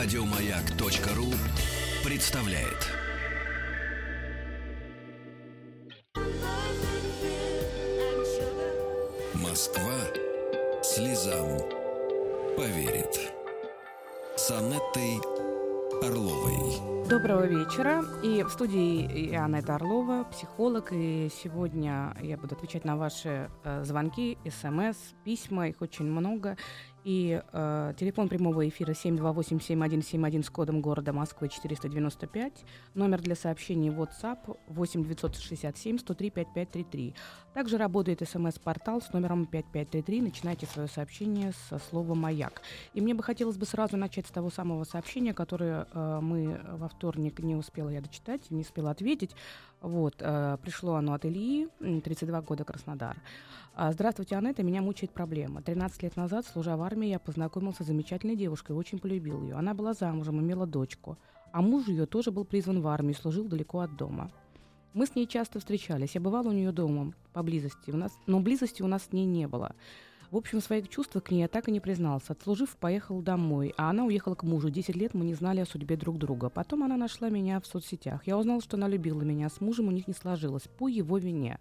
Радиомаяк.ру представляет. Москва слезам поверит. С Анеттой Орловой. Доброго вечера. И в студии Анетта Орлова, психолог. И сегодня я буду отвечать на ваши э, звонки, смс, письма. Их очень много. И э, телефон прямого эфира 728-7171 с кодом города Москвы 495. Номер для сообщений WhatsApp 8 967 103 5533. Также работает смс-портал с номером 5533. Начинайте свое сообщение со слова «Маяк». И мне бы хотелось бы сразу начать с того самого сообщения, которое э, мы во вторник не успела я дочитать, не успела ответить. Вот, э, пришло оно от Ильи, 32 года, Краснодар. А, Здравствуйте, Анетта, меня мучает проблема. 13 лет назад, служа в армии, я познакомился с замечательной девушкой, очень полюбил ее. Она была замужем, имела дочку. А муж ее тоже был призван в армию, служил далеко от дома. Мы с ней часто встречались. Я бывала у нее дома, поблизости, у нас, но близости у нас с ней не было. В общем, своих чувствах к ней я так и не признался. Отслужив, поехал домой, а она уехала к мужу. Десять лет мы не знали о судьбе друг друга. Потом она нашла меня в соцсетях. Я узнал, что она любила меня. С мужем у них не сложилось. По его вине.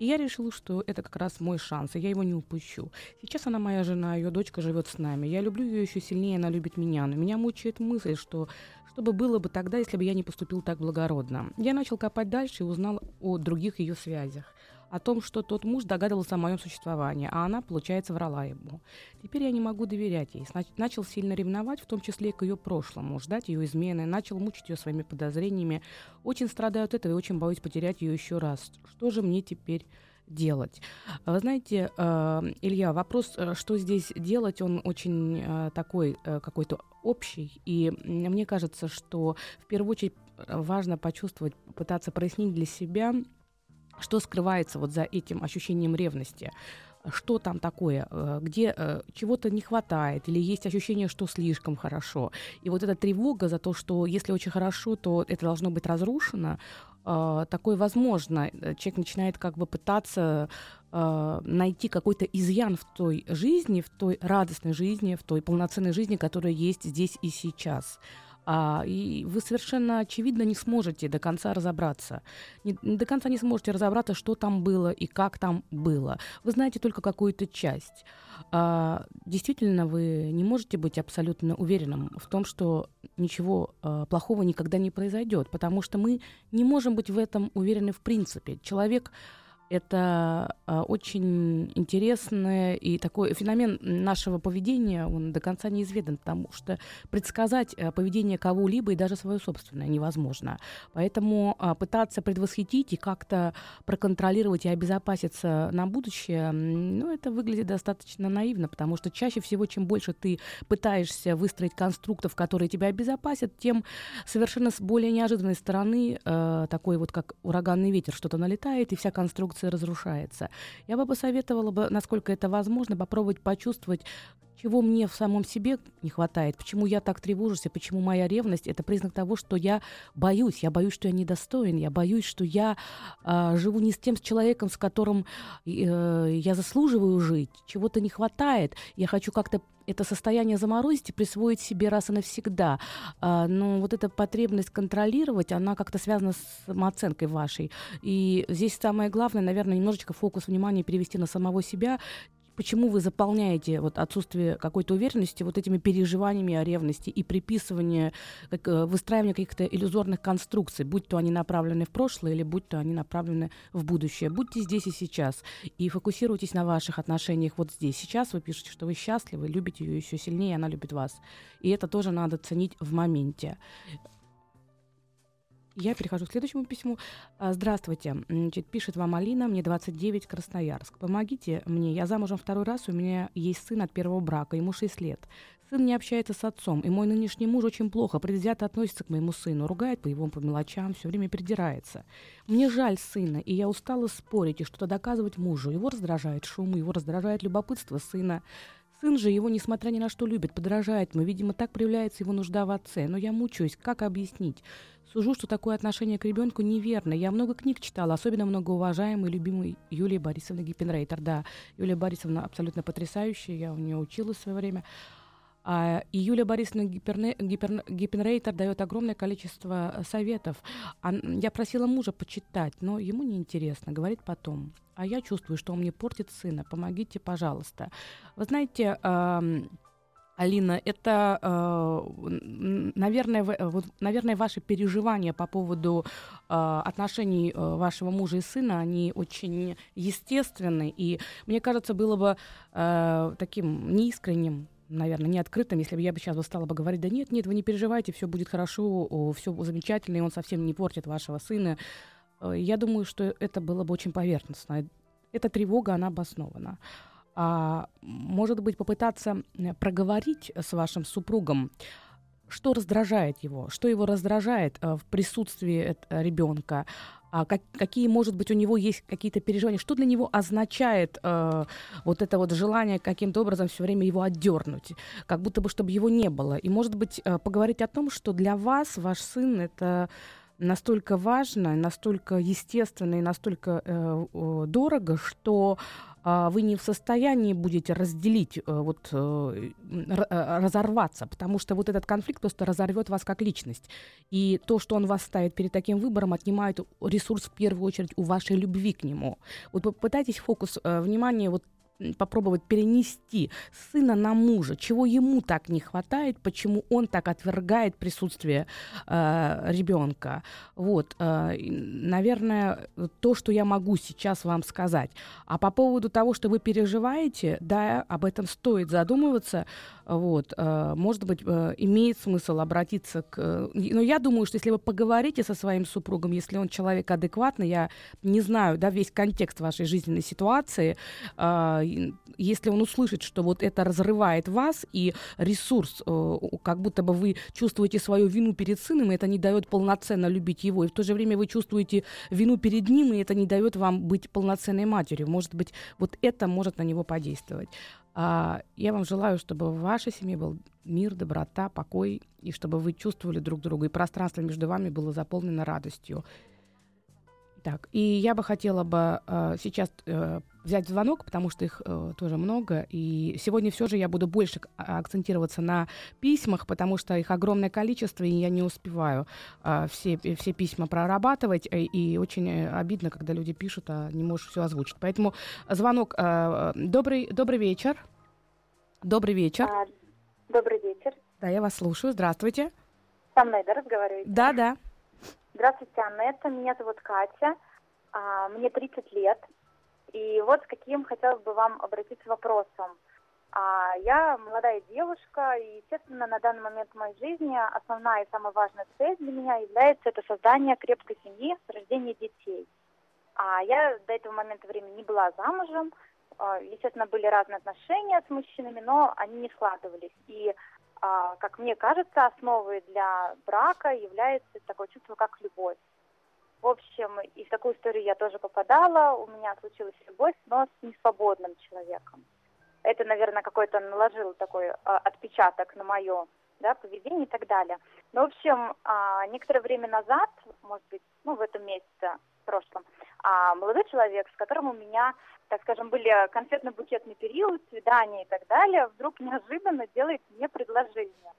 И я решила, что это как раз мой шанс, и я его не упущу. Сейчас она моя жена, ее дочка живет с нами. Я люблю ее еще сильнее, она любит меня. Но меня мучает мысль, что что бы было бы тогда, если бы я не поступил так благородно. Я начал копать дальше и узнал о других ее связях о том, что тот муж догадывался о моем существовании, а она, получается, врала ему. Теперь я не могу доверять ей. Начал сильно ревновать, в том числе и к ее прошлому, ждать ее измены, начал мучить ее своими подозрениями. Очень страдаю от этого и очень боюсь потерять ее еще раз. Что же мне теперь делать. Вы знаете, э, Илья, вопрос, э, что здесь делать, он очень э, такой какой-то общий. И мне кажется, что в первую очередь важно почувствовать, пытаться прояснить для себя, что скрывается вот за этим ощущением ревности? Что там такое, э, где э, чего-то не хватает, или есть ощущение, что слишком хорошо. И вот эта тревога за то, что если очень хорошо, то это должно быть разрушено, э, такое возможно. Человек начинает как бы пытаться найти какой-то изъян в той жизни, в той радостной жизни, в той полноценной жизни, которая есть здесь и сейчас а, и вы совершенно очевидно не сможете до конца разобраться. Не, до конца не сможете разобраться, что там было и как там было. Вы знаете только какую-то часть. А, действительно, вы не можете быть абсолютно уверенным в том, что ничего а, плохого никогда не произойдет, потому что мы не можем быть в этом уверены в принципе. Человек это а, очень интересный и такой феномен нашего поведения, он до конца неизведан, потому что предсказать а, поведение кого-либо и даже свое собственное невозможно. Поэтому а, пытаться предвосхитить и как-то проконтролировать и обезопаситься на будущее, ну, это выглядит достаточно наивно, потому что чаще всего, чем больше ты пытаешься выстроить конструктов, которые тебя обезопасят, тем совершенно с более неожиданной стороны, э, такой вот как ураганный ветер, что-то налетает, и вся конструкция конструкция разрушается. Я бы посоветовала бы, насколько это возможно, попробовать почувствовать, чего мне в самом себе не хватает, почему я так тревожусь, и почему моя ревность это признак того, что я боюсь, я боюсь, что я недостоин, я боюсь, что я э, живу не с тем с человеком, с которым э, я заслуживаю жить, чего-то не хватает, я хочу как-то это состояние заморозить и присвоить себе раз и навсегда. А, но вот эта потребность контролировать, она как-то связана с самооценкой вашей. И здесь самое главное, наверное, немножечко фокус внимания перевести на самого себя, почему вы заполняете вот отсутствие какой-то уверенности вот этими переживаниями о ревности и приписывание, как, э, выстраивание каких-то иллюзорных конструкций, будь то они направлены в прошлое или будь то они направлены в будущее. Будьте здесь и сейчас и фокусируйтесь на ваших отношениях вот здесь. Сейчас вы пишете, что вы счастливы, любите ее еще сильнее, она любит вас. И это тоже надо ценить в моменте. Я перехожу к следующему письму. А, здравствуйте. Значит, пишет вам Алина, мне 29, Красноярск. Помогите мне, я замужем второй раз, у меня есть сын от первого брака, ему 6 лет. Сын не общается с отцом, и мой нынешний муж очень плохо, предвзято относится к моему сыну, ругает по его по мелочам, все время придирается. Мне жаль сына, и я устала спорить и что-то доказывать мужу. Его раздражает шум, его раздражает любопытство сына. Сын же его, несмотря ни на что, любит, подражает ему. Видимо, так проявляется его нужда в отце. Но я мучаюсь. Как объяснить? Сужу, что такое отношение к ребенку неверно. Я много книг читала, особенно многоуважаемой и любимой Юлии Борисовны Гиппенрейтер. Да, Юлия Борисовна абсолютно потрясающая, я у нее училась в свое время. А, и Юлия Борисовна Гипенрейтер дает огромное количество э, советов. А, я просила мужа почитать, но ему неинтересно, говорит потом. А я чувствую, что он мне портит сына. Помогите, пожалуйста. Вы знаете, э, Алина, это, э, наверное, вот, наверное, ваши переживания по поводу э, отношений э, вашего мужа и сына, они очень естественны. И мне кажется, было бы таким неискренним наверное, не открытым, если бы я бы сейчас бы стала бы говорить, да нет, нет, вы не переживайте, все будет хорошо, все замечательно, и он совсем не портит вашего сына. Я думаю, что это было бы очень поверхностно. Эта тревога, она обоснована. А, может быть, попытаться проговорить с вашим супругом, что раздражает его, что его раздражает э, в присутствии э, ребенка, а как, какие, может быть, у него есть какие-то переживания, что для него означает э, вот это вот желание каким-то образом все время его отдернуть, как будто бы, чтобы его не было. И, может быть, э, поговорить о том, что для вас ваш сын это настолько важно, настолько естественно и настолько э, дорого, что а, вы не в состоянии будете разделить, э, вот, э, э, разорваться, потому что вот этот конфликт просто разорвет вас как личность. И то, что он вас ставит перед таким выбором, отнимает ресурс в первую очередь у вашей любви к нему. Вот попытайтесь фокус внимания вот попробовать перенести сына на мужа, чего ему так не хватает, почему он так отвергает присутствие э, ребенка. Вот, э, наверное, то, что я могу сейчас вам сказать. А по поводу того, что вы переживаете, да, об этом стоит задумываться. Вот, э, может быть, э, имеет смысл обратиться к... Но я думаю, что если вы поговорите со своим супругом, если он человек адекватный, я не знаю, да, весь контекст вашей жизненной ситуации, э, если он услышит, что вот это разрывает вас, и ресурс, как будто бы вы чувствуете свою вину перед сыном, и это не дает полноценно любить его, и в то же время вы чувствуете вину перед ним, и это не дает вам быть полноценной матерью. Может быть, вот это может на него подействовать. А, я вам желаю, чтобы в вашей семье был мир, доброта, покой, и чтобы вы чувствовали друг друга, и пространство между вами было заполнено радостью. Так, и я бы хотела бы э, сейчас э, взять звонок, потому что их э, тоже много. И сегодня все же я буду больше акцентироваться на письмах, потому что их огромное количество, и я не успеваю э, все, все письма прорабатывать. И, и очень э, обидно, когда люди пишут, а не можешь все озвучить. Поэтому звонок. Э, добрый, добрый вечер. Добрый вечер. А, добрый вечер. Да, я вас слушаю. Здравствуйте. Со мной, да, разговариваете? Да, да. Здравствуйте, Анетта. Меня зовут Катя. А, мне 30 лет. И вот с каким хотелось бы вам обратиться вопросом. А, я молодая девушка, и, естественно, на данный момент в моей жизни основная и самая важная цель для меня является это создание крепкой семьи, рождение детей. А я до этого момента времени не была замужем, а, естественно, были разные отношения с мужчинами, но они не складывались. И а, как мне кажется, основой для брака является такое чувство, как любовь. В общем, и в такую историю я тоже попадала. У меня случилась любовь, но с несвободным человеком. Это, наверное, какой-то наложил такой а, отпечаток на мое да, поведение и так далее. Но, в общем, а, некоторое время назад, может быть, ну, в этом месяце, в прошлом, а, молодой человек, с которым у меня так скажем, были конфетно-букетный период, свидания и так далее, вдруг неожиданно делает мне предложение.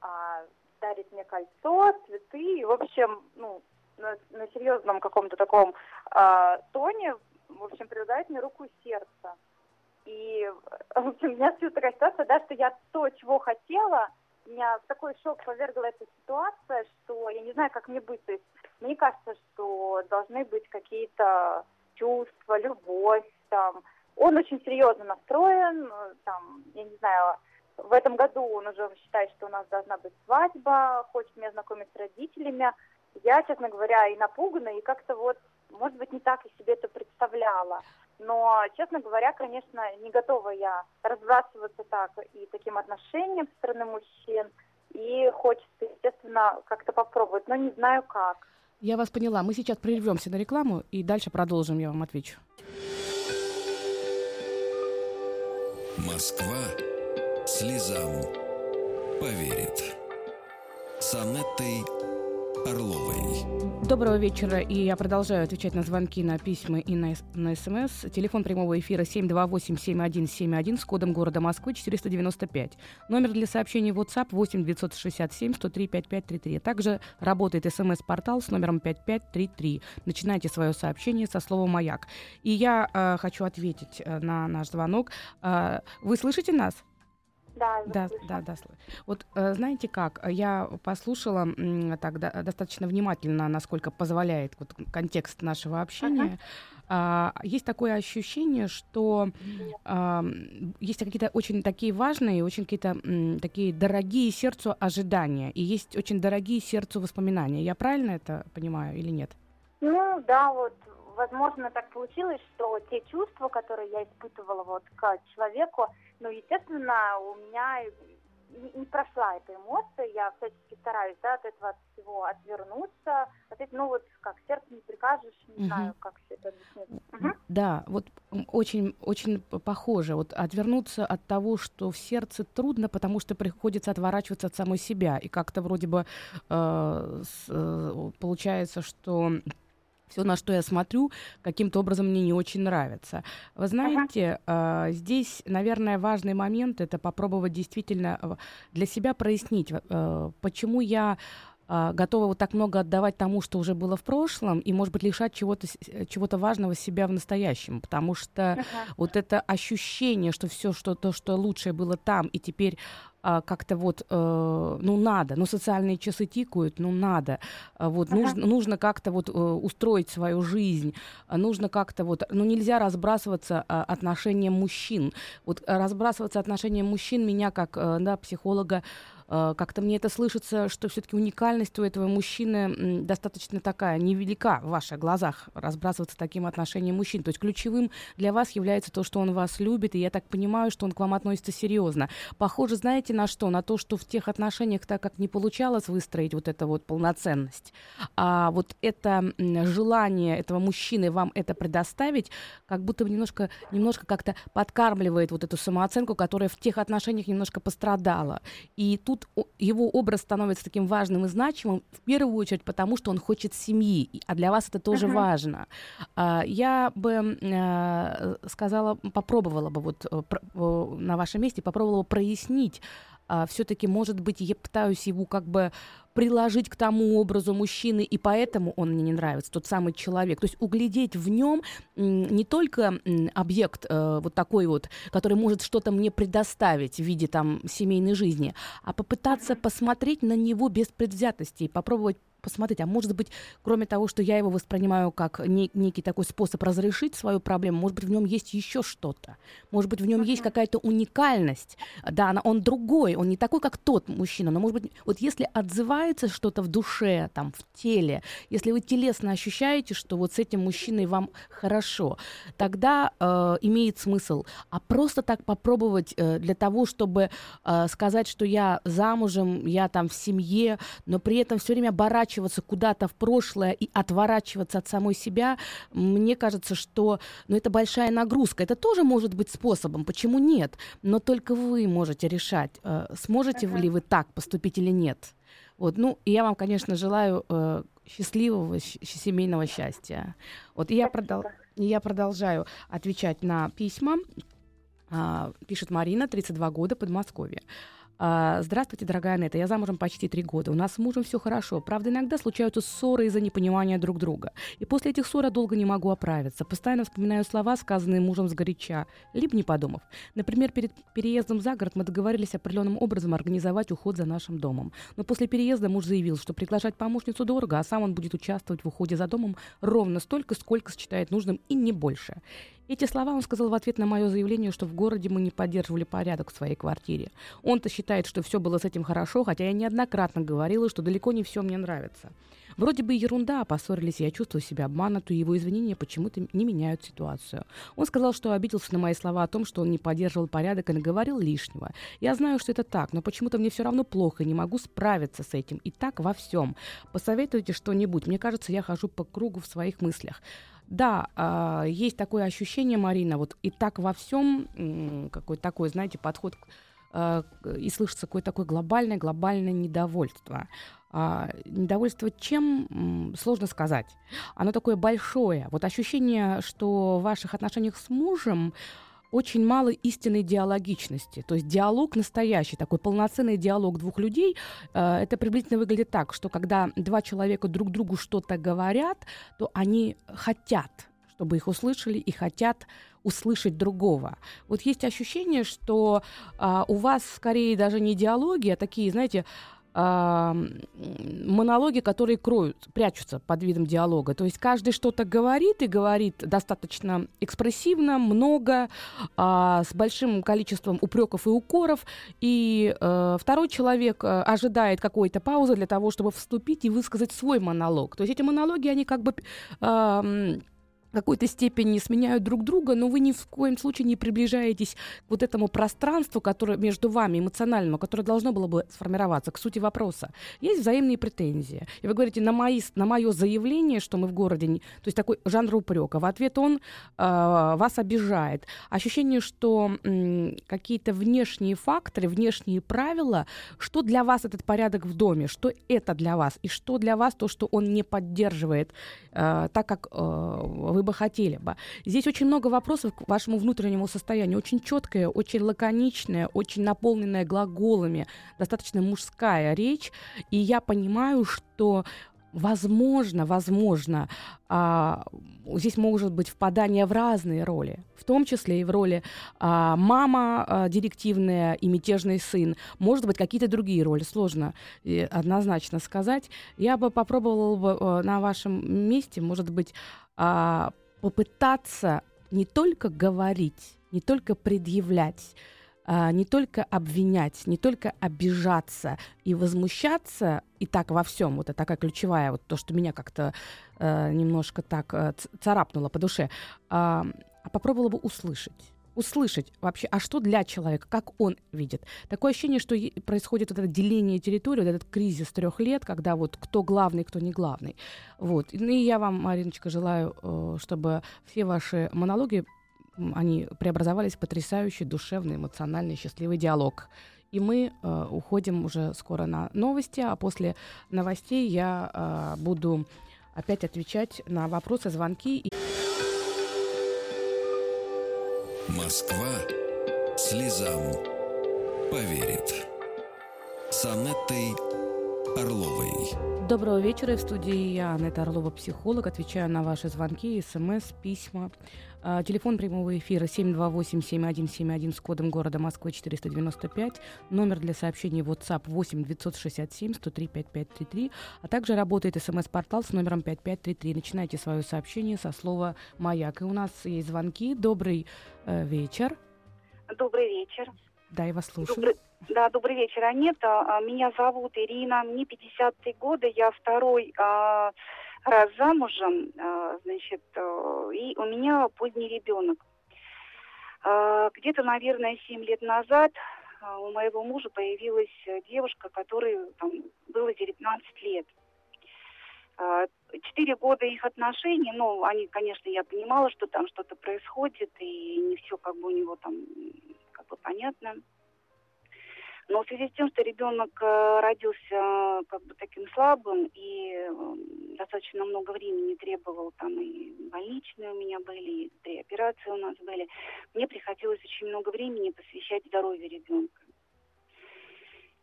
А, дарит мне кольцо, цветы, и, в общем, ну, на, на серьезном каком-то таком а, тоне, в общем, предлагает мне руку и сердце. И, в общем, у меня всю такая ситуация, да, что я то, чего хотела, меня в такой шок повергла эта ситуация, что я не знаю, как мне быть. То есть мне кажется, что должны быть какие-то чувства, любовь, там, он очень серьезно настроен, э, там, я не знаю, в этом году он уже считает, что у нас должна быть свадьба, хочет меня знакомить с родителями. Я, честно говоря, и напугана, и как-то вот, может быть, не так я себе это представляла. Но, честно говоря, конечно, не готова я разбрасываться так и таким отношением со стороны мужчин. И хочется, естественно, как-то попробовать, но не знаю как. Я вас поняла. Мы сейчас прервемся на рекламу и дальше продолжим, я вам отвечу. Москва слезам поверит. С Анеттой Орловой. Доброго вечера, и я продолжаю отвечать на звонки, на письма и на, на смс. Телефон прямого эфира 728-7171 с кодом города Москвы 495. Номер для сообщений WhatsApp 8 967 103 5533. Также работает смс-портал с номером 5533. Начинайте свое сообщение со слова «Маяк». И я э, хочу ответить э, на наш звонок. Э, вы слышите нас? Да, да, да, да. Вот э, знаете как, я послушала так да, достаточно внимательно, насколько позволяет вот, контекст нашего общения. Uh-huh. Есть такое ощущение, что uh, есть какие-то очень такие важные, очень какие-то такие дорогие сердцу ожидания, и есть очень дорогие сердцу воспоминания. Я правильно это понимаю или нет? Ну да, вот возможно так получилось, что те чувства, которые я испытывала вот к человеку, ну, естественно, у меня не прошла эта эмоция, я всячески стараюсь, да, от этого от всего отвернуться, от этого, ну, вот, как сердце не прикажешь, не угу. знаю, как все это объяснить. Угу. Да, вот очень, очень похоже, вот отвернуться от того, что в сердце трудно, потому что приходится отворачиваться от самой себя, и как-то вроде бы э, с, э, получается, что все, на что я смотрю, каким-то образом мне не очень нравится. Вы знаете, ага. э, здесь, наверное, важный момент это попробовать действительно э, для себя прояснить, э, почему я э, готова вот так много отдавать тому, что уже было в прошлом, и, может быть, лишать чего-то чего важного себя в настоящем, потому что uh-huh. вот это ощущение, что все, что то, что лучшее было там, и теперь а, как-то вот, э, ну, надо, ну, социальные часы тикают, ну, надо, а, вот, ага. нужно, нужно как-то вот э, устроить свою жизнь, а, нужно как-то вот, ну, нельзя разбрасываться э, отношением мужчин. Вот разбрасываться отношением мужчин меня как, э, да, психолога как-то мне это слышится, что все-таки уникальность у этого мужчины достаточно такая невелика в ваших глазах разбрасываться таким отношением мужчин. То есть ключевым для вас является то, что он вас любит, и я так понимаю, что он к вам относится серьезно. Похоже, знаете на что? На то, что в тех отношениях так как не получалось выстроить вот эту вот полноценность, а вот это желание этого мужчины вам это предоставить, как будто бы немножко, немножко как-то подкармливает вот эту самооценку, которая в тех отношениях немножко пострадала. И тут его образ становится таким важным и значимым, в первую очередь потому, что он хочет семьи, а для вас это тоже uh-huh. важно. А, я бы э, сказала, попробовала бы вот э, на вашем месте, попробовала бы прояснить, а, все-таки, может быть, я пытаюсь его как бы приложить к тому образу мужчины, и поэтому он мне не нравится, тот самый человек. То есть углядеть в нем не только объект э, вот такой вот, который может что-то мне предоставить в виде там семейной жизни, а попытаться посмотреть на него без предвзятости и попробовать посмотреть, а может быть, кроме того, что я его воспринимаю как не, некий такой способ разрешить свою проблему, может быть, в нем есть еще что-то. Может быть, в нем uh-huh. есть какая-то уникальность. Да, она, он другой, он не такой, как тот мужчина, но, может быть, вот если отзывается что-то в душе, там, в теле, если вы телесно ощущаете, что вот с этим мужчиной вам хорошо, тогда э, имеет смысл. А просто так попробовать э, для того, чтобы э, сказать, что я замужем, я там в семье, но при этом все время оборачиваться куда-то в прошлое и отворачиваться от самой себя, мне кажется, что ну, это большая нагрузка. Это тоже может быть способом, почему нет? Но только вы можете решать, э, сможете uh-huh. ли вы так поступить или нет. Вот, ну, и я вам, конечно, желаю э, счастливого семейного счастья. Вот, и я, продол- я продолжаю отвечать на письма. А, пишет Марина, 32 года, Подмосковье. А, Здравствуйте, дорогая Анетта. Я замужем почти три года. У нас с мужем все хорошо. Правда, иногда случаются ссоры из-за непонимания друг друга. И после этих ссор я долго не могу оправиться. Постоянно вспоминаю слова, сказанные мужем сгоряча, либо не подумав. Например, перед переездом за город мы договорились определенным образом организовать уход за нашим домом. Но после переезда муж заявил, что приглашать помощницу дорого, а сам он будет участвовать в уходе за домом ровно столько, сколько считает нужным и не больше. Эти слова он сказал в ответ на мое заявление, что в городе мы не поддерживали порядок в своей квартире. Он-то считает, что все было с этим хорошо, хотя я неоднократно говорила, что далеко не все мне нравится. Вроде бы ерунда, а поссорились, я чувствую себя обманутой, его извинения почему-то не меняют ситуацию. Он сказал, что обиделся на мои слова о том, что он не поддерживал порядок и наговорил лишнего. Я знаю, что это так, но почему-то мне все равно плохо, и не могу справиться с этим. И так во всем. Посоветуйте что-нибудь. Мне кажется, я хожу по кругу в своих мыслях. Да, э, есть такое ощущение, Марина, вот и так во всем, какой такой, знаете, подход, э, и слышится какое-то такое глобальное, глобальное недовольство. А, недовольство чем, сложно сказать. Оно такое большое. Вот ощущение, что в ваших отношениях с мужем очень мало истинной диалогичности. То есть диалог настоящий, такой полноценный диалог двух людей, э, это приблизительно выглядит так, что когда два человека друг другу что-то говорят, то они хотят, чтобы их услышали, и хотят услышать другого. Вот есть ощущение, что а, у вас скорее даже не диалоги, а такие, знаете, монологи, которые кроют, прячутся под видом диалога. То есть каждый что-то говорит и говорит достаточно экспрессивно, много, а, с большим количеством упреков и укоров. И э, второй человек э, ожидает какой-то паузы для того, чтобы вступить и высказать свой монолог. То есть эти монологи, они как бы какой-то степени сменяют друг друга, но вы ни в коем случае не приближаетесь к вот этому пространству, которое между вами эмоциональному, которое должно было бы сформироваться, к сути вопроса. Есть взаимные претензии. И вы говорите, на, мои, на мое заявление, что мы в городе, не, то есть такой жанр упрека. В ответ он э, вас обижает. Ощущение, что м, какие-то внешние факторы, внешние правила, что для вас этот порядок в доме, что это для вас, и что для вас то, что он не поддерживает, э, так как э, вы бы хотели бы. Здесь очень много вопросов к вашему внутреннему состоянию. Очень четкая, очень лаконичная, очень наполненная глаголами, достаточно мужская речь. И я понимаю, что возможно, возможно, а, здесь может быть впадание в разные роли, в том числе и в роли а, мама а, директивная и мятежный сын, может быть какие-то другие роли, сложно и однозначно сказать. Я бы попробовала бы а, на вашем месте, может быть, а, попытаться не только говорить, не только предъявлять, а, не только обвинять, не только обижаться и возмущаться, и так во всем, вот это такая ключевая, вот то, что меня как-то э, немножко так э, царапнуло по душе, э, а попробовала бы услышать услышать вообще, а что для человека, как он видит. Такое ощущение, что происходит вот это деление территории, вот этот кризис трех лет, когда вот кто главный, кто не главный. Вот. И я вам, Мариночка, желаю, э, чтобы все ваши монологи, они преобразовались в потрясающий, душевный, эмоциональный, счастливый диалог. И мы э, уходим уже скоро на новости, а после новостей я э, буду опять отвечать на вопросы, звонки. Москва слезам поверит. С Анеттой Орловой. Доброго вечера. В студии я, Анетта Орлова, психолог. Отвечаю на ваши звонки, смс, письма. А, телефон прямого эфира 728-7171 с кодом города Москвы 495. Номер для сообщений WhatsApp 8 967 103 5533. А также работает смс-портал с номером 5533. Начинайте свое сообщение со слова «Маяк». И у нас есть звонки. Добрый э, вечер. Добрый вечер. Да, я вас слушаю. Добрый, да, добрый вечер, Анета. А, меня зовут Ирина, мне 53 года, я второй а, раз замужем, а, значит, а, и у меня поздний ребенок. А, где-то, наверное, 7 лет назад а, у моего мужа появилась девушка, которой там, было 19 лет. А, четыре года их отношений, ну, они, конечно, я понимала, что там что-то происходит, и не все как бы у него там как бы понятно. Но в связи с тем, что ребенок э, родился как бы таким слабым и эм, достаточно много времени требовал, там и больничные у меня были, и три операции у нас были, мне приходилось очень много времени посвящать здоровью ребенка.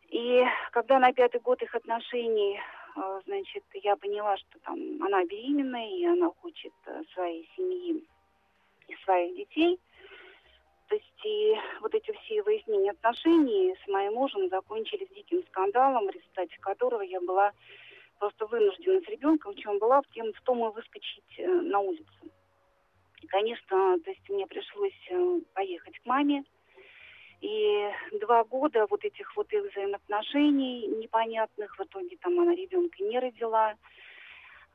И когда на пятый год их отношений, э, значит, я поняла, что там она беременная, и она хочет э, своей семьи и своих детей – то есть и вот эти все выяснения отношений с моим мужем закончились диким скандалом, в результате которого я была просто вынуждена с ребенком, чем была, в, тем, в том и выскочить э, на улицу. И, конечно, то есть мне пришлось э, поехать к маме. И два года вот этих вот их взаимоотношений непонятных, в итоге там она ребенка не родила,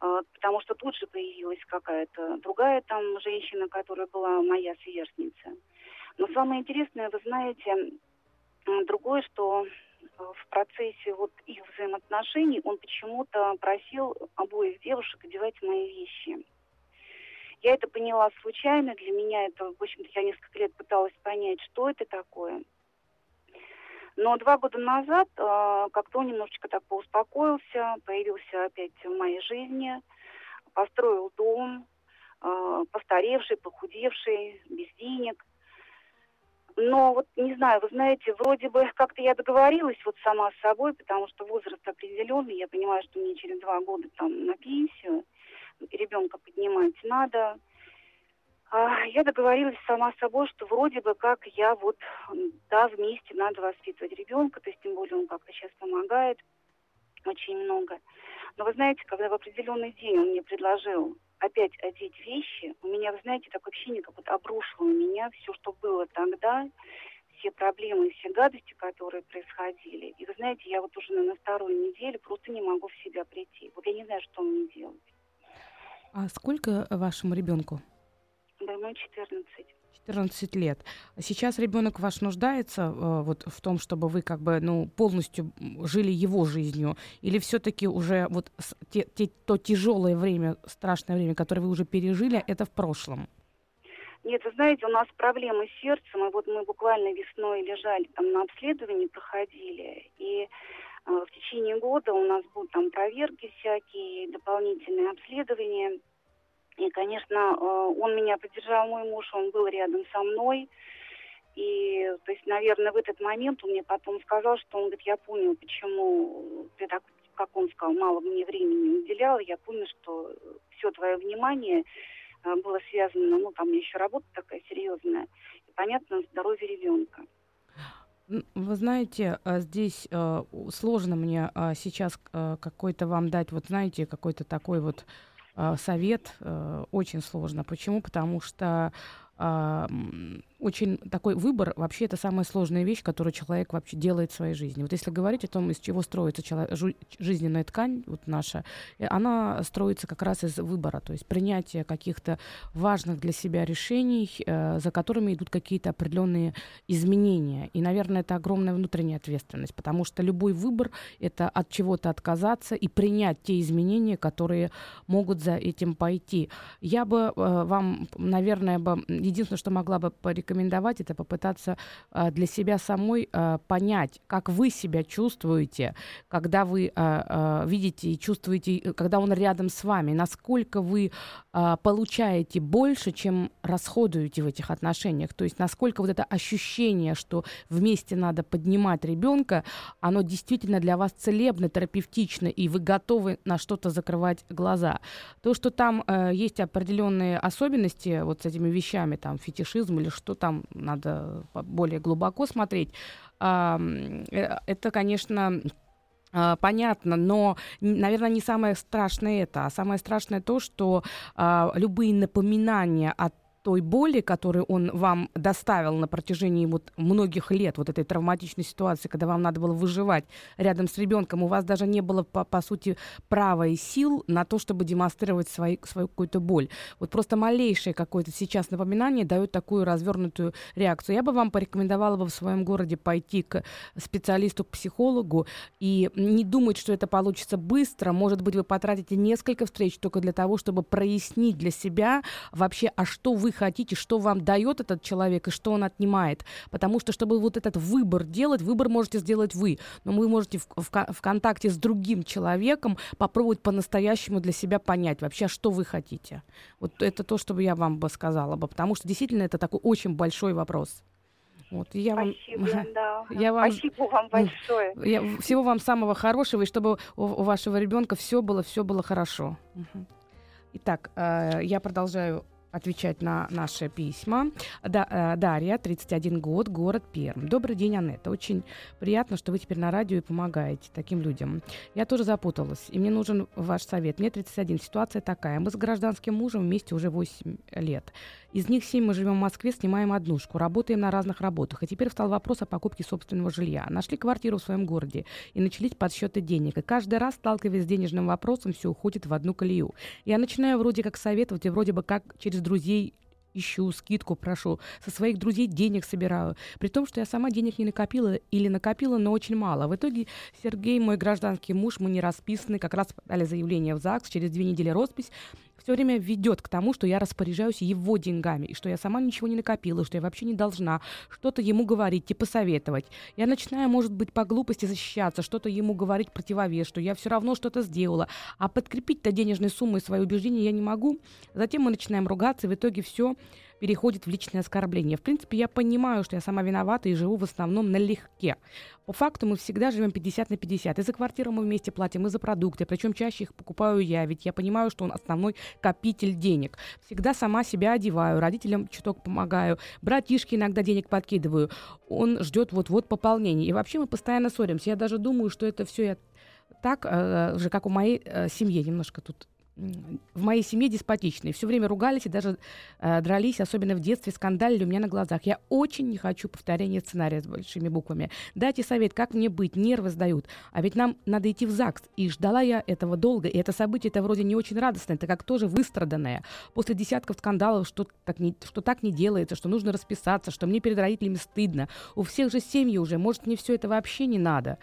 э, потому что тут же появилась какая-то другая там женщина, которая была моя сверстница. Но самое интересное, вы знаете, другое, что э, в процессе вот их взаимоотношений он почему-то просил обоих девушек одевать мои вещи. Я это поняла случайно, для меня это, в общем-то, я несколько лет пыталась понять, что это такое. Но два года назад э, как-то он немножечко так поуспокоился, появился опять в моей жизни, построил дом, э, постаревший, похудевший, без денег. Но вот не знаю, вы знаете, вроде бы как-то я договорилась вот сама с собой, потому что возраст определенный, я понимаю, что мне через два года там на пенсию, ребенка поднимать надо. А, я договорилась сама с собой, что вроде бы как я вот, да, вместе надо воспитывать ребенка, то есть тем более он как-то сейчас помогает очень много. Но вы знаете, когда в определенный день он мне предложил опять одеть вещи, у меня, вы знаете, такое ощущение, как вот обрушило меня все, что было тогда, все проблемы, все гадости, которые происходили. И вы знаете, я вот уже на второй неделе просто не могу в себя прийти. Вот я не знаю, что мне делать. А сколько вашему ребенку? Да, ему 14. 14 лет. Сейчас ребенок ваш нуждается э, вот в том, чтобы вы как бы ну полностью жили его жизнью, или все-таки уже вот те, те, то тяжелое время, страшное время, которое вы уже пережили, это в прошлом? Нет, вы знаете, у нас проблемы с сердцем, и вот мы буквально весной лежали там на обследовании, проходили, и э, в течение года у нас будут там проверки всякие, дополнительные обследования. И, конечно, э, он меня поддержал, мой муж, он был рядом со мной. И, то есть, наверное, в этот момент он мне потом сказал, что он говорит, я понял, почему ты так, как он сказал, мало мне времени уделял. Я понял, что все твое внимание э, было связано, ну, там еще работа такая серьезная, и, понятно, здоровье ребенка. Вы знаете, э, здесь сложно мне сейчас какой-то вам дать, вот знаете, какой-то такой вот совет очень сложно. Почему? Потому что очень такой выбор, вообще это самая сложная вещь, которую человек вообще делает в своей жизни. Вот если говорить о том, из чего строится человек, жизненная ткань вот наша, э, она строится как раз из выбора, то есть принятия каких-то важных для себя решений, э, за которыми идут какие-то определенные изменения. И, наверное, это огромная внутренняя ответственность, потому что любой выбор — это от чего-то отказаться и принять те изменения, которые могут за этим пойти. Я бы э, вам, наверное, бы единственное, что могла бы порекомендовать, это попытаться э, для себя самой э, понять, как вы себя чувствуете, когда вы э, видите и чувствуете, когда он рядом с вами, насколько вы получаете больше, чем расходуете в этих отношениях. То есть насколько вот это ощущение, что вместе надо поднимать ребенка, оно действительно для вас целебно, терапевтично, и вы готовы на что-то закрывать глаза. То, что там э, есть определенные особенности вот с этими вещами, там фетишизм или что там надо более глубоко смотреть. Э, это, конечно, а, понятно, но, наверное, не самое страшное это, а самое страшное то, что а, любые напоминания о той боли, которую он вам доставил на протяжении вот многих лет, вот этой травматичной ситуации, когда вам надо было выживать рядом с ребенком, у вас даже не было, по, по сути, права и сил на то, чтобы демонстрировать свои, свою какую-то боль. Вот просто малейшее какое-то сейчас напоминание дает такую развернутую реакцию. Я бы вам порекомендовала бы в своем городе пойти к специалисту, к психологу и не думать, что это получится быстро. Может быть, вы потратите несколько встреч только для того, чтобы прояснить для себя вообще, а что вы хотите, что вам дает этот человек и что он отнимает. Потому что, чтобы вот этот выбор делать, выбор можете сделать вы. Но вы можете в, в, в контакте с другим человеком попробовать по-настоящему для себя понять вообще, что вы хотите. Вот это то, что я вам бы сказала бы. Потому что действительно это такой очень большой вопрос. Вот, я Спасибо, вам, да. Я вам, Спасибо вам большое. Я, всего вам самого хорошего, и чтобы у, у вашего ребенка все было, все было хорошо. Итак, э, я продолжаю отвечать на наши письма. Да, э, Дарья, 31 год, город Перм. Добрый день, Анетта. Очень приятно, что вы теперь на радио и помогаете таким людям. Я тоже запуталась, и мне нужен ваш совет. Мне 31. Ситуация такая. Мы с гражданским мужем вместе уже 8 лет. Из них 7 мы живем в Москве, снимаем однушку, работаем на разных работах. И теперь встал вопрос о покупке собственного жилья. Нашли квартиру в своем городе и начались подсчеты денег. И каждый раз, сталкиваясь с денежным вопросом, все уходит в одну колею. Я начинаю вроде как советовать, и вроде бы как через друзей ищу, скидку прошу, со своих друзей денег собираю. При том, что я сама денег не накопила или накопила, но очень мало. В итоге Сергей, мой гражданский муж, мы не расписаны, как раз подали заявление в ЗАГС, через две недели роспись. Все время ведет к тому, что я распоряжаюсь его деньгами, и что я сама ничего не накопила, что я вообще не должна что-то ему говорить, типа советовать. Я начинаю, может быть, по глупости защищаться, что-то ему говорить противовес, что я все равно что-то сделала, а подкрепить-то денежной суммой свои убеждения я не могу. Затем мы начинаем ругаться, и в итоге все переходит в личное оскорбление. В принципе, я понимаю, что я сама виновата и живу в основном налегке. По факту мы всегда живем 50 на 50. И за квартиру мы вместе платим, и за продукты. Причем чаще их покупаю я, ведь я понимаю, что он основной копитель денег. Всегда сама себя одеваю, родителям чуток помогаю, братишке иногда денег подкидываю. Он ждет вот-вот пополнения. И вообще мы постоянно ссоримся. Я даже думаю, что это все я так э, же, как у моей э, семьи, немножко тут в моей семье деспотичные. Все время ругались и даже э, дрались, особенно в детстве, скандалили у меня на глазах. Я очень не хочу повторения сценария с большими буквами. Дайте совет, как мне быть, нервы сдают. А ведь нам надо идти в ЗАГС. И ждала я этого долго, и это событие это вроде не очень радостное, это как тоже выстраданное. После десятков скандалов, что так, не, что так не делается, что нужно расписаться, что мне перед родителями стыдно. У всех же семьи уже, может, мне все это вообще не надо.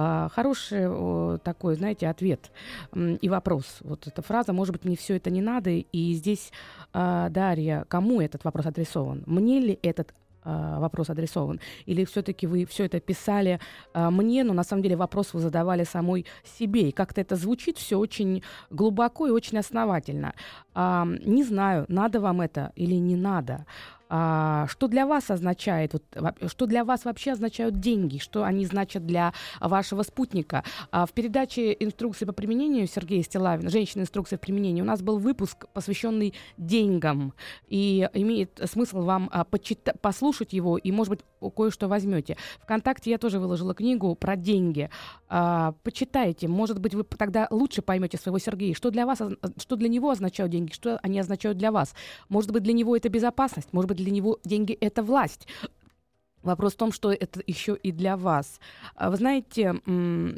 А, хороший такой, знаете, ответ и вопрос. Вот эта фраза, может быть, мне все это не надо. И здесь, а, Дарья, кому этот вопрос адресован? Мне ли этот а, вопрос адресован? Или все-таки вы все это писали мне, но на самом деле вопрос вы задавали самой себе? И как-то это звучит все очень глубоко и очень основательно. Не знаю, надо вам это или не надо. А, что для вас означает, вот, что для вас вообще означают деньги, что они значат для вашего спутника. А, в передаче «Инструкции по применению» Сергея Стилавина, «Женщина. Инструкции по применению», у нас был выпуск, посвященный деньгам. И имеет смысл вам а, почита- послушать его, и, может быть, кое-что возьмете. Вконтакте я тоже выложила книгу про деньги. А, почитайте, может быть, вы тогда лучше поймете своего Сергея, что для вас, что для него означают деньги, что они означают для вас. Может быть, для него это безопасность, может быть, для него деньги — это власть. Вопрос в том, что это еще и для вас. А вы знаете,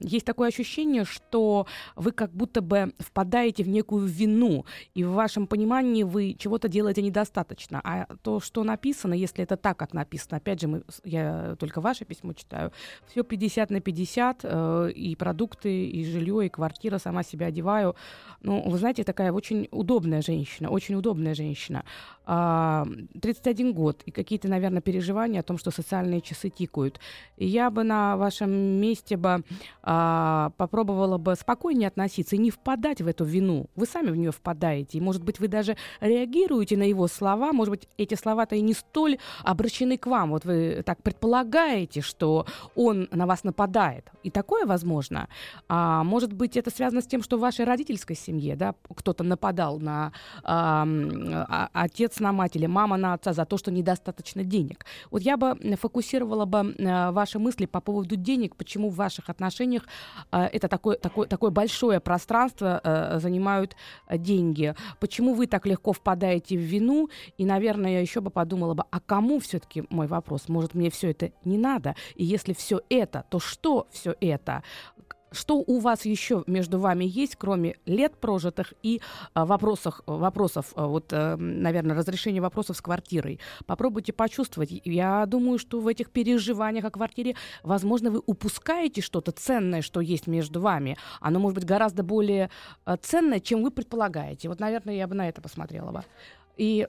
есть такое ощущение, что вы как будто бы впадаете в некую вину, и в вашем понимании вы чего-то делаете недостаточно. А то, что написано, если это так, как написано, опять же, мы, я только ваше письмо читаю, все 50 на 50, э, и продукты, и жилье, и квартира, сама себя одеваю. Ну, вы знаете, такая очень удобная женщина, очень удобная женщина. 31 а, год, и какие-то, наверное, переживания о том, что социальные часы тикают. Я бы на вашем месте бы а, попробовала бы спокойнее относиться и не впадать в эту вину. Вы сами в нее впадаете, и, может быть, вы даже реагируете на его слова, может быть, эти слова-то и не столь обращены к вам. Вот вы так предполагаете, что он на вас нападает. И такое возможно. А, может быть, это связано с тем, что в вашей родительской семье да, кто-то нападал на а, а, отец на мать или мама на отца за то, что недостаточно денег. Вот я бы фокусировала бы э, ваши мысли по поводу денег, почему в ваших отношениях э, это такое, такое, такое большое пространство э, занимают деньги, почему вы так легко впадаете в вину, и, наверное, я еще бы подумала бы, а кому все-таки мой вопрос, может, мне все это не надо, и если все это, то что все это? Что у вас еще между вами есть, кроме лет прожитых и а, вопросов, вопросов а, вот, а, наверное, разрешения вопросов с квартирой? Попробуйте почувствовать. Я думаю, что в этих переживаниях о квартире, возможно, вы упускаете что-то ценное, что есть между вами. Оно может быть гораздо более а, ценное, чем вы предполагаете. Вот, наверное, я бы на это посмотрела бы. И,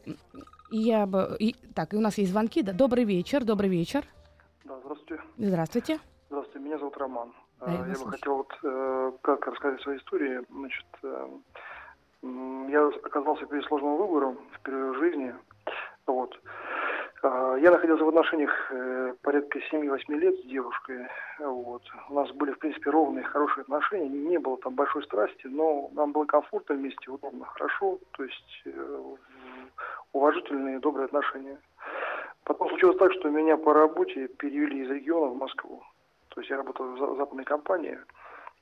и я бы... И, так, и у нас есть звонки. Да, добрый вечер, добрый вечер. Да, здравствуйте. Здравствуйте. Здравствуйте, меня зовут Роман. Да, я, я бы хотел вот э, как рассказать свою историю. Значит, э, я оказался перед сложным выбором впервые в жизни. Вот. Э, я находился в отношениях э, порядка 7-8 лет с девушкой. Вот. У нас были, в принципе, ровные, хорошие отношения. Не было там большой страсти, но нам было комфортно вместе, удобно, хорошо. То есть уважительные, добрые отношения. Потом случилось так, что меня по работе перевели из региона в Москву. То есть я работал в западной компании,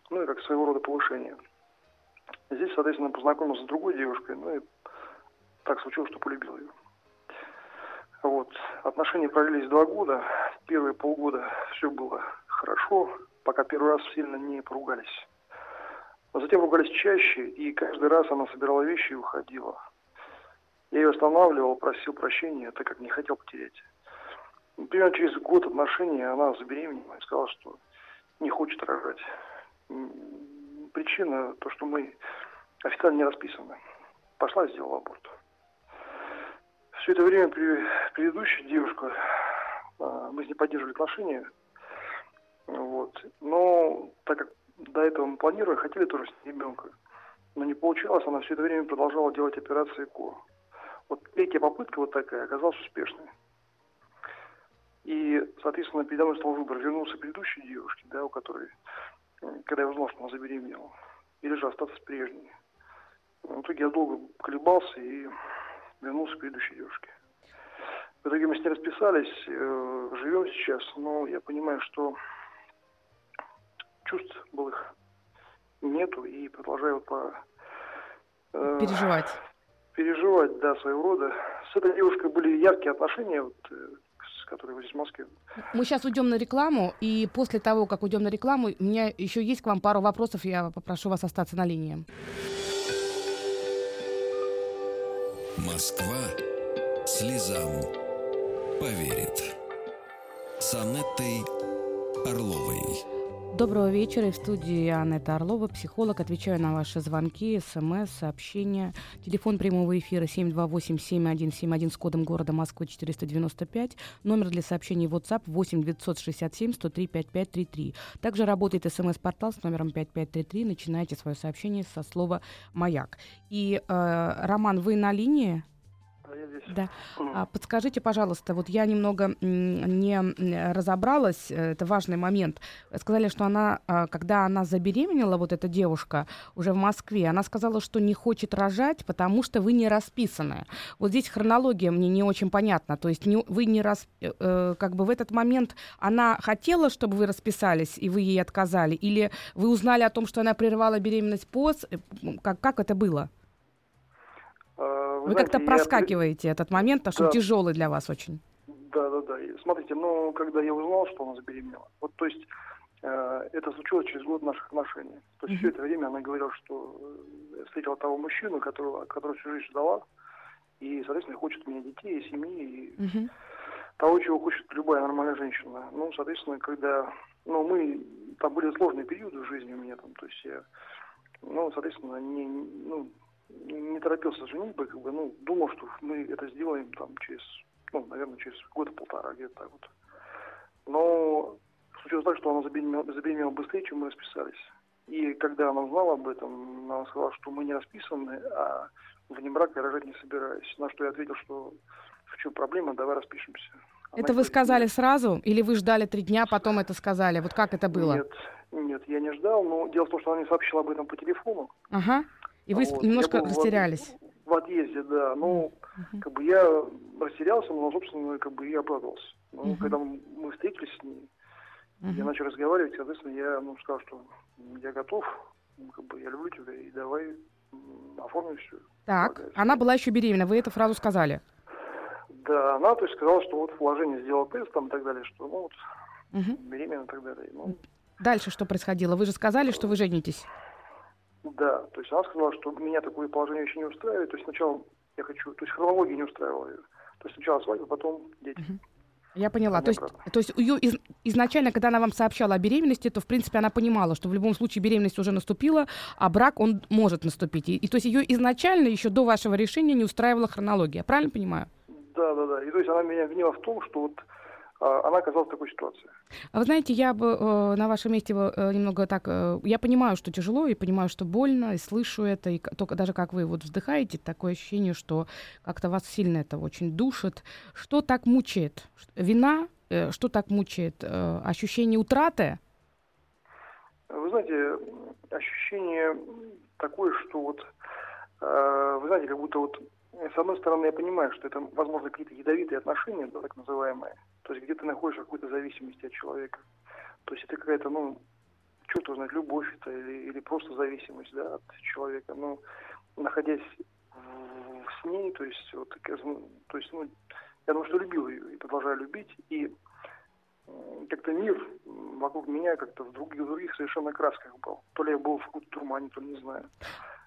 ну и как своего рода повышение. Здесь, соответственно, познакомился с другой девушкой, ну и так случилось, что полюбил ее. Вот. Отношения продлились два года. Первые полгода все было хорошо, пока первый раз сильно не поругались. Но затем ругались чаще, и каждый раз она собирала вещи и уходила. Я ее останавливал, просил прощения, так как не хотел потерять. Примерно через год отношений она забеременела и сказала, что не хочет рожать. Причина то, что мы официально не расписаны. пошла и сделала аборт. Все это время предыдущая девушка, а, мы с ней поддерживали отношения, вот. Но так как до этого мы планировали, хотели тоже с ребенка, но не получалось, она все это время продолжала делать операции ЭКО. Вот третья попытка вот такая оказалась успешной. И, соответственно, передо мной стал выбор вернуться к предыдущей девушке, да, у которой, когда я узнал, что она забеременела, или же остаться с прежней. В итоге я долго колебался и вернулся к предыдущей девушке. В итоге мы с ней расписались, э, живем сейчас, но я понимаю, что чувств былых нету и продолжаю по... Э, переживать. Переживать, да, своего рода. С этой девушкой были яркие отношения, вот, вы здесь в Москве. Мы сейчас уйдем на рекламу, и после того, как уйдем на рекламу, у меня еще есть к вам пару вопросов, я попрошу вас остаться на линии. Москва слезам поверит. С Анеттой Орловой. Доброго вечера. В студии Анетта Орлова, психолог. Отвечаю на ваши звонки, смс, сообщения. Телефон прямого эфира 728-7171 с кодом города Москвы 495. Номер для сообщений WhatsApp 8 967 103 5533. Также работает смс-портал с номером 5533. Начинайте свое сообщение со слова «Маяк». И, э, Роман, вы на линии? Да. А, подскажите, пожалуйста, вот я немного не разобралась, э, это важный момент. Сказали, что она, а, когда она забеременела, вот эта девушка, уже в Москве, она сказала, что не хочет рожать, потому что вы не расписаны. Вот здесь хронология мне не очень понятна. То есть не, вы не рас, э, э, как бы в этот момент она хотела, чтобы вы расписались, и вы ей отказали, или вы узнали о том, что она прерывала беременность пост, как, как это было? Вы, как-то проскакиваете я... этот момент, потому что да. тяжелый для вас очень. Да, да, да. Смотрите, ну, когда я узнал, что она забеременела, вот, то есть, э, это случилось через год наших отношений. То есть, mm-hmm. все это время она говорила, что э, встретила того мужчину, которого, который всю жизнь ждала, и, соответственно, хочет у меня детей, и семьи, и mm-hmm. того, чего хочет любая нормальная женщина. Ну, соответственно, когда, ну, мы, там были сложные периоды в жизни у меня, там, то есть я, ну, соответственно, не, ну, не торопился женитьбой, как бы, ну, думал, что мы это сделаем там через, ну, наверное, через года-полтора, где-то так вот. Но случилось так, что она забеременела, забеременела быстрее, чем мы расписались. И когда она узнала об этом, она сказала, что мы не расписаны, а вне брака рожать не собираюсь. На что я ответил, что в чем проблема, давай распишемся. Она это вы сказали нет. сразу, или вы ждали три дня, потом это сказали? Вот как это было? Нет, нет, я не ждал, но дело в том, что она не сообщила об этом по телефону. Ага. И вы вот. немножко растерялись. В, в отъезде, да. Ну, uh-huh. как бы я растерялся, но, собственно, как бы и обрадовался. Ну, uh-huh. когда мы встретились с ней, uh-huh. я начал разговаривать, соответственно, я ну, сказал, что я готов, ну, как бы я люблю тебя, и давай оформим все. Так, Полагаюсь. она была еще беременна, вы эту фразу сказали? Да, она, то есть, сказала, что вот в положении сделала тест там и так далее, что, ну, вот, uh-huh. беременна и так далее. Ну, Дальше что происходило? Вы же сказали, что вы женитесь. Да, то есть она сказала, что меня такое положение еще не устраивает. То есть сначала я хочу, то есть хронология не устраивала ее. То есть сначала свадьба, потом дети. Я поняла. То есть, то есть ее из, изначально, когда она вам сообщала о беременности, то, в принципе, она понимала, что в любом случае беременность уже наступила, а брак, он может наступить. И, и то есть ее изначально, еще до вашего решения, не устраивала хронология. Правильно понимаю? Да, да, да. И то есть она меня обвинила в том, что вот она оказалась в такой ситуации. А вы знаете, я бы э, на вашем месте э, немного так... Э, я понимаю, что тяжело, и понимаю, что больно, и слышу это, и только даже как вы вот вздыхаете, такое ощущение, что как-то вас сильно это очень душит. Что так мучает? Вина? Э, что так мучает? Э, ощущение утраты? Вы знаете, ощущение такое, что вот... Э, вы знаете, как будто вот с одной стороны, я понимаю, что это, возможно, какие-то ядовитые отношения, да, так называемые. То есть где ты находишься в какой-то зависимости от человека. То есть это какая-то, ну, что-то знать, любовь это или, или просто зависимость, да, от человека. Но находясь с ней, то есть, вот, то есть, ну, я думаю, что любил ее и продолжаю любить. И как-то мир вокруг меня как-то в других, в других совершенно красках был. То ли я был в каком-то турмане, то ли не знаю.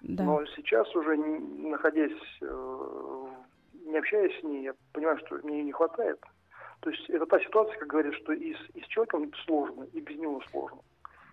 Да. Но сейчас уже, находясь, э, не общаясь с ней, я понимаю, что мне ее не хватает. То есть это та ситуация, как говорят, что и с, и с человеком сложно, и без него сложно.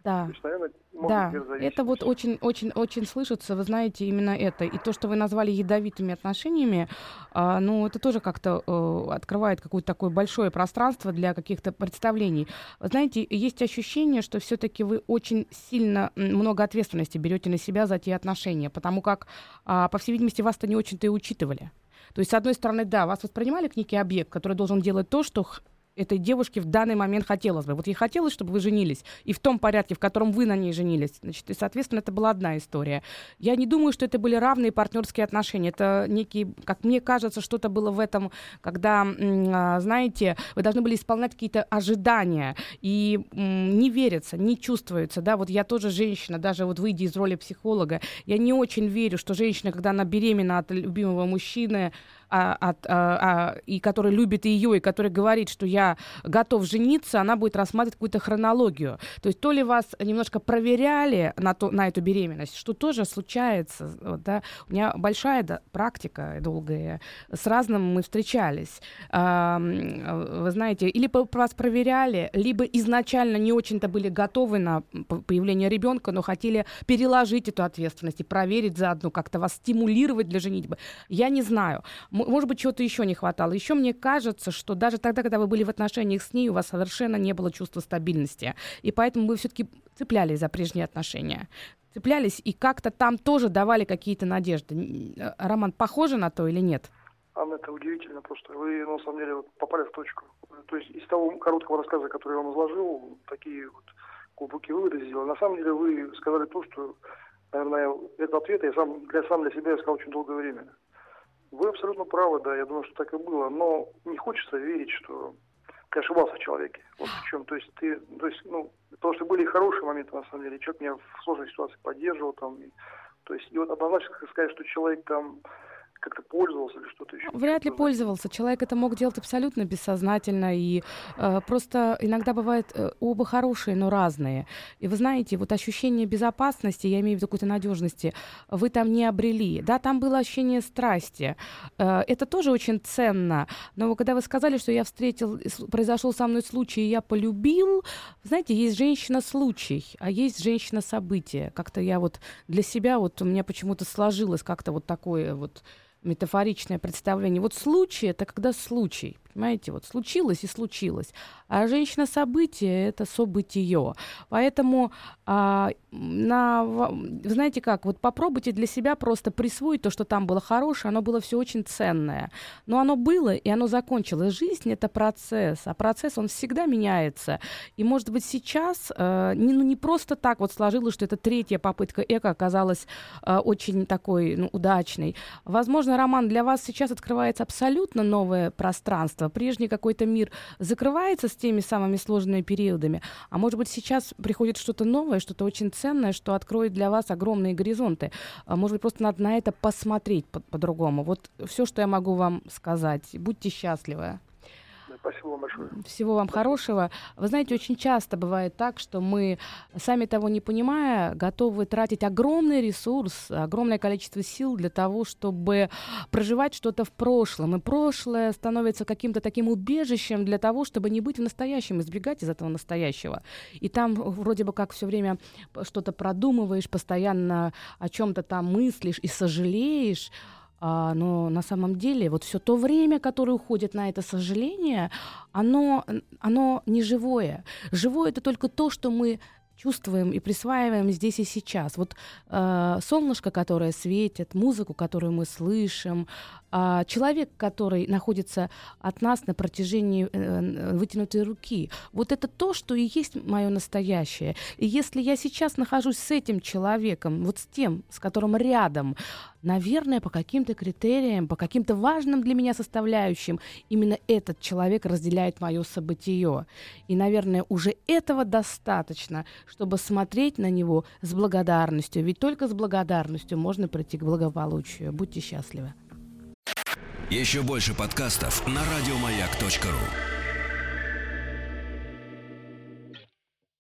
Да. То есть, наверное, да, это вот очень-очень-очень слышится, вы знаете, именно это. И то, что вы назвали ядовитыми отношениями, э, ну, это тоже как-то э, открывает какое-то такое большое пространство для каких-то представлений. Вы знаете, есть ощущение, что все-таки вы очень сильно много ответственности берете на себя за те отношения, потому как, э, по всей видимости, вас-то не очень-то и учитывали. То есть, с одной стороны, да, вас воспринимали как некий объект, который должен делать то, что этой девушке в данный момент хотелось бы. Вот ей хотелось, чтобы вы женились, и в том порядке, в котором вы на ней женились. Значит, и, соответственно, это была одна история. Я не думаю, что это были равные партнерские отношения. Это некий, как мне кажется, что-то было в этом, когда, а, знаете, вы должны были исполнять какие-то ожидания, и не верится, не чувствуется, да, вот я тоже женщина, даже вот выйдя из роли психолога, я не очень верю, что женщина, когда она беременна от любимого мужчины, а, от, а, а, и который любит ее, и который говорит, что я готов жениться, она будет рассматривать какую-то хронологию. То есть то ли вас немножко проверяли на, то, на эту беременность, что тоже случается. Вот, да? У меня большая да, практика долгая, с разным мы встречались. А, вы знаете, или вас проверяли, либо изначально не очень-то были готовы на появление ребенка, но хотели переложить эту ответственность и проверить заодно, как-то вас стимулировать для женитьбы. Я не знаю может быть, чего-то еще не хватало. Еще мне кажется, что даже тогда, когда вы были в отношениях с ней, у вас совершенно не было чувства стабильности. И поэтому вы все-таки цеплялись за прежние отношения. Цеплялись и как-то там тоже давали какие-то надежды. Э, Роман, похоже на то или нет? Анна, это удивительно просто. Вы, на самом деле, вот, попали в точку. То есть из того короткого рассказа, который я вам изложил, такие вот глубокие выводы сделал. На самом деле вы сказали то, что, наверное, этот ответ я сам для, сам для себя искал очень долгое время. Вы абсолютно правы, да, я думаю, что так и было. Но не хочется верить, что ты ошибался в человеке. Вот в чем. То есть ты, то есть, ну, потому что были и хорошие моменты, на самом деле. Человек меня в сложной ситуации поддерживал там. И, то есть, и вот однозначно сказать, что человек там как-то пользовался или что-то еще. Вряд ли пользовался. Человек это мог делать абсолютно бессознательно. И э, просто иногда бывает э, оба хорошие, но разные. И вы знаете, вот ощущение безопасности, я имею в виду какой-то надежности, вы там не обрели. Да, там было ощущение страсти. Э, это тоже очень ценно. Но когда вы сказали, что я встретил, произошел со мной случай, и я полюбил, знаете, есть женщина-случай, а есть женщина-событие. Как-то я вот для себя, вот у меня почему-то сложилось как-то вот такое вот метафоричное представление. Вот случай это когда случай. Понимаете, вот случилось и случилось. А женщина событие это событие. Поэтому а, на, знаете как, вот попробуйте для себя просто присвоить то, что там было хорошее, оно было все очень ценное. Но оно было, и оно закончилось. Жизнь это процесс, а процесс он всегда меняется. И может быть сейчас э, не, ну, не просто так вот сложилось, что эта третья попытка эко оказалась э, очень такой ну, удачной. Возможно, Роман, для вас сейчас открывается абсолютно новое пространство пространство, прежний какой-то мир закрывается с теми самыми сложными периодами, а может быть сейчас приходит что-то новое, что-то очень ценное, что откроет для вас огромные горизонты. А может быть просто надо на это посмотреть по- по-другому. Вот все, что я могу вам сказать. Будьте счастливы. Спасибо вам большое. Всего вам хорошего. Вы знаете, очень часто бывает так, что мы, сами того не понимая, готовы тратить огромный ресурс, огромное количество сил для того, чтобы проживать что-то в прошлом. И прошлое становится каким-то таким убежищем для того, чтобы не быть в настоящем, избегать из этого настоящего. И там вроде бы как все время что-то продумываешь, постоянно о чем-то там мыслишь и сожалеешь. А, но на самом деле вот все то время, которое уходит на это сожаление, оно, оно не живое. Живое это только то, что мы чувствуем и присваиваем здесь и сейчас. Вот э, солнышко, которое светит, музыку, которую мы слышим, э, человек, который находится от нас на протяжении э, вытянутой руки. Вот это то, что и есть мое настоящее. И если я сейчас нахожусь с этим человеком, вот с тем, с которым рядом, наверное, по каким-то критериям, по каким-то важным для меня составляющим, именно этот человек разделяет мое событие. И, наверное, уже этого достаточно, чтобы смотреть на него с благодарностью. Ведь только с благодарностью можно прийти к благополучию. Будьте счастливы. Еще больше подкастов на радиомаяк.ру